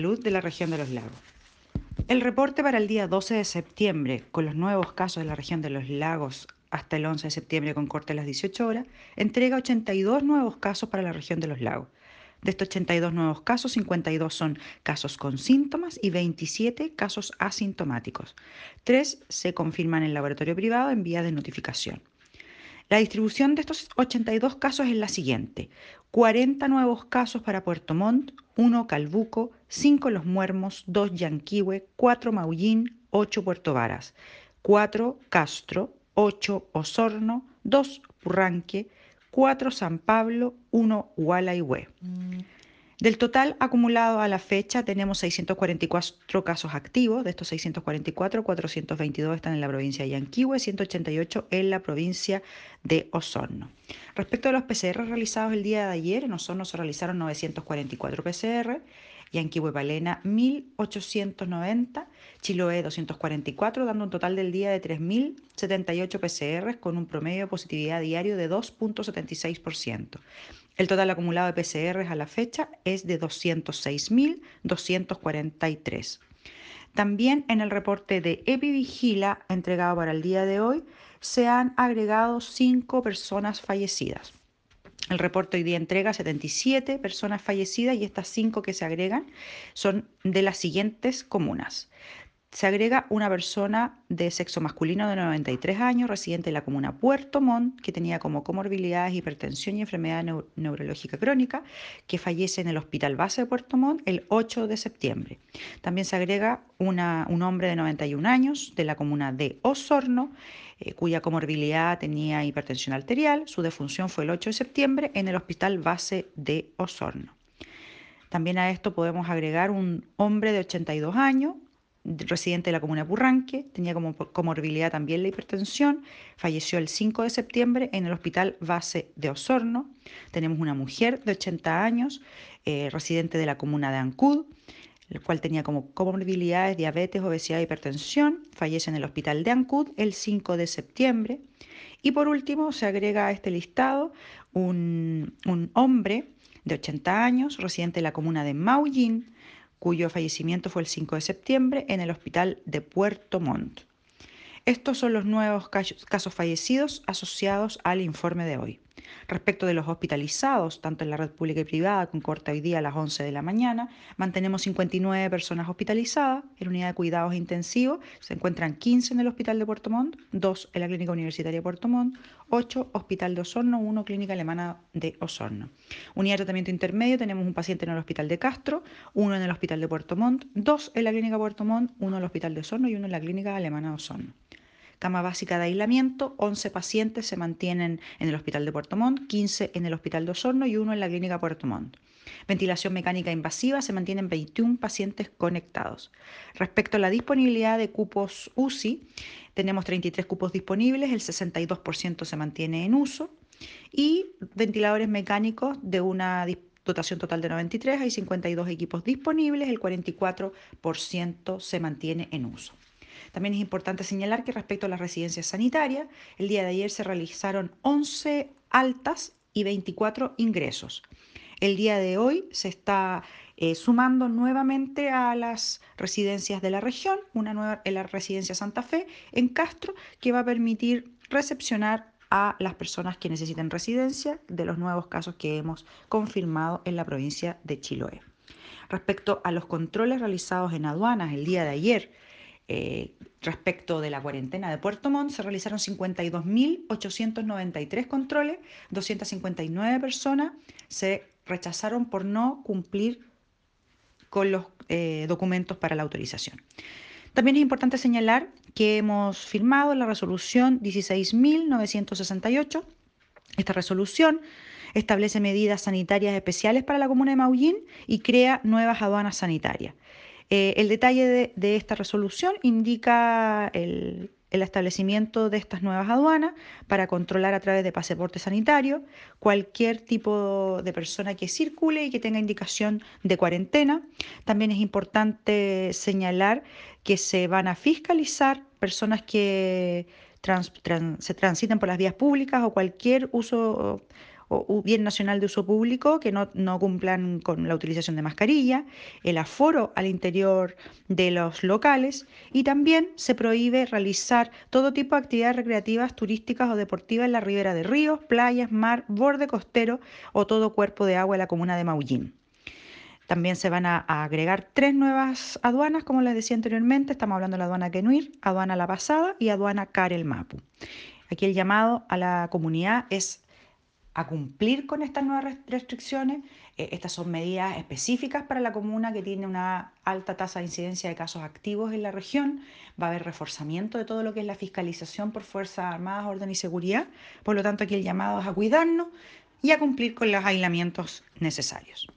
Salud de la región de los lagos. El reporte para el día 12 de septiembre, con los nuevos casos de la región de los lagos hasta el 11 de septiembre con corte a las 18 horas, entrega 82 nuevos casos para la región de los lagos. De estos 82 nuevos casos, 52 son casos con síntomas y 27 casos asintomáticos. Tres se confirman en laboratorio privado en vía de notificación. La distribución de estos 82 casos es la siguiente. 40 nuevos casos para Puerto Montt, 1 Calbuco, 5 Los Muermos, 2 Yanquihue, 4 Maullín, 8 Puerto Varas, 4 Castro, 8 Osorno, 2 Purranque, 4 San Pablo, 1 Hualaihue. Del total acumulado a la fecha tenemos 644 casos activos, de estos 644, 422 están en la provincia de Yanquihue, 188 en la provincia de Osorno. Respecto a los PCR realizados el día de ayer, en Osorno se realizaron 944 PCR, Yanquihue Palena 1890, Chiloé 244, dando un total del día de 3.078 PCR con un promedio de positividad diario de 2.76%. El total acumulado de PCR a la fecha es de 206.243. También en el reporte de Epivigila entregado para el día de hoy se han agregado cinco personas fallecidas. El reporte hoy día entrega 77 personas fallecidas y estas cinco que se agregan son de las siguientes comunas. Se agrega una persona de sexo masculino de 93 años, residente en la comuna Puerto Montt, que tenía como comorbilidades hipertensión y enfermedad neurológica crónica, que fallece en el Hospital Base de Puerto Montt el 8 de septiembre. También se agrega un hombre de 91 años de la comuna de Osorno, eh, cuya comorbilidad tenía hipertensión arterial. Su defunción fue el 8 de septiembre en el Hospital Base de Osorno. También a esto podemos agregar un hombre de 82 años residente de la comuna de tenía como comorbilidad también la hipertensión, falleció el 5 de septiembre en el Hospital Base de Osorno. Tenemos una mujer de 80 años, eh, residente de la comuna de Ancud, el cual tenía como comorbilidades diabetes, obesidad hipertensión, fallece en el Hospital de Ancud el 5 de septiembre. Y por último, se agrega a este listado un, un hombre de 80 años, residente de la comuna de Maullín, cuyo fallecimiento fue el 5 de septiembre en el hospital de Puerto Montt. Estos son los nuevos casos fallecidos asociados al informe de hoy. Respecto de los hospitalizados, tanto en la red pública y privada, con corte hoy día a las 11 de la mañana, mantenemos 59 personas hospitalizadas. En unidad de cuidados intensivos se encuentran 15 en el Hospital de Puerto Montt, 2 en la Clínica Universitaria de Puerto Montt, 8 Hospital de Osorno, 1 Clínica Alemana de Osorno. Unidad de tratamiento intermedio tenemos un paciente en el Hospital de Castro, 1 en el Hospital de Puerto Montt, 2 en la Clínica Puerto Montt, 1 en el Hospital de Osorno y 1 en la Clínica Alemana de Osorno cama básica de aislamiento, 11 pacientes se mantienen en el Hospital de Puerto Montt, 15 en el Hospital de Osorno y uno en la Clínica Puerto Montt. Ventilación mecánica invasiva, se mantienen 21 pacientes conectados. Respecto a la disponibilidad de cupos UCI, tenemos 33 cupos disponibles, el 62% se mantiene en uso y ventiladores mecánicos de una dotación total de 93, hay 52 equipos disponibles, el 44% se mantiene en uso. También es importante señalar que respecto a las residencias sanitarias, el día de ayer se realizaron 11 altas y 24 ingresos. El día de hoy se está eh, sumando nuevamente a las residencias de la región, una nueva en la residencia Santa Fe en Castro, que va a permitir recepcionar a las personas que necesiten residencia de los nuevos casos que hemos confirmado en la provincia de Chiloé. Respecto a los controles realizados en aduanas el día de ayer, eh, respecto de la cuarentena de Puerto Montt, se realizaron 52.893 controles, 259 personas se rechazaron por no cumplir con los eh, documentos para la autorización. También es importante señalar que hemos firmado la resolución 16.968. Esta resolución establece medidas sanitarias especiales para la comuna de Maullín y crea nuevas aduanas sanitarias. Eh, el detalle de, esta resolución indica el, establecimiento de estas nuevas aduanas para controlar a través de pasaporte sanitario cualquier tipo de persona que circule y que tenga indicación de cuarentena. También es importante señalar que se van a fiscalizar personas que se transiten por las vías públicas o cualquier uso o bien nacional de uso público que no, no, cumplan con la utilización de mascarilla, el aforo al interior de los locales y también se prohíbe realizar todo tipo de actividades recreativas, turísticas o deportivas en la ribera de ríos, playas, mar, borde costero o todo cuerpo de agua en la comuna de Maullín. También se van a, agregar tres nuevas aduanas, como les decía anteriormente. Estamos hablando de la aduana Quenuir, aduana La Pasada y aduana Carel Mapu. Aquí el llamado a la comunidad es a cumplir con estas nuevas restricciones. Eh, estas son medidas específicas para la comuna que tiene una alta tasa de incidencia de casos activos en la región. Va a haber reforzamiento de todo lo que es la fiscalización por Fuerzas Armadas, Orden y Seguridad. Por lo tanto, aquí el llamado es a cuidarnos y a cumplir con los aislamientos necesarios.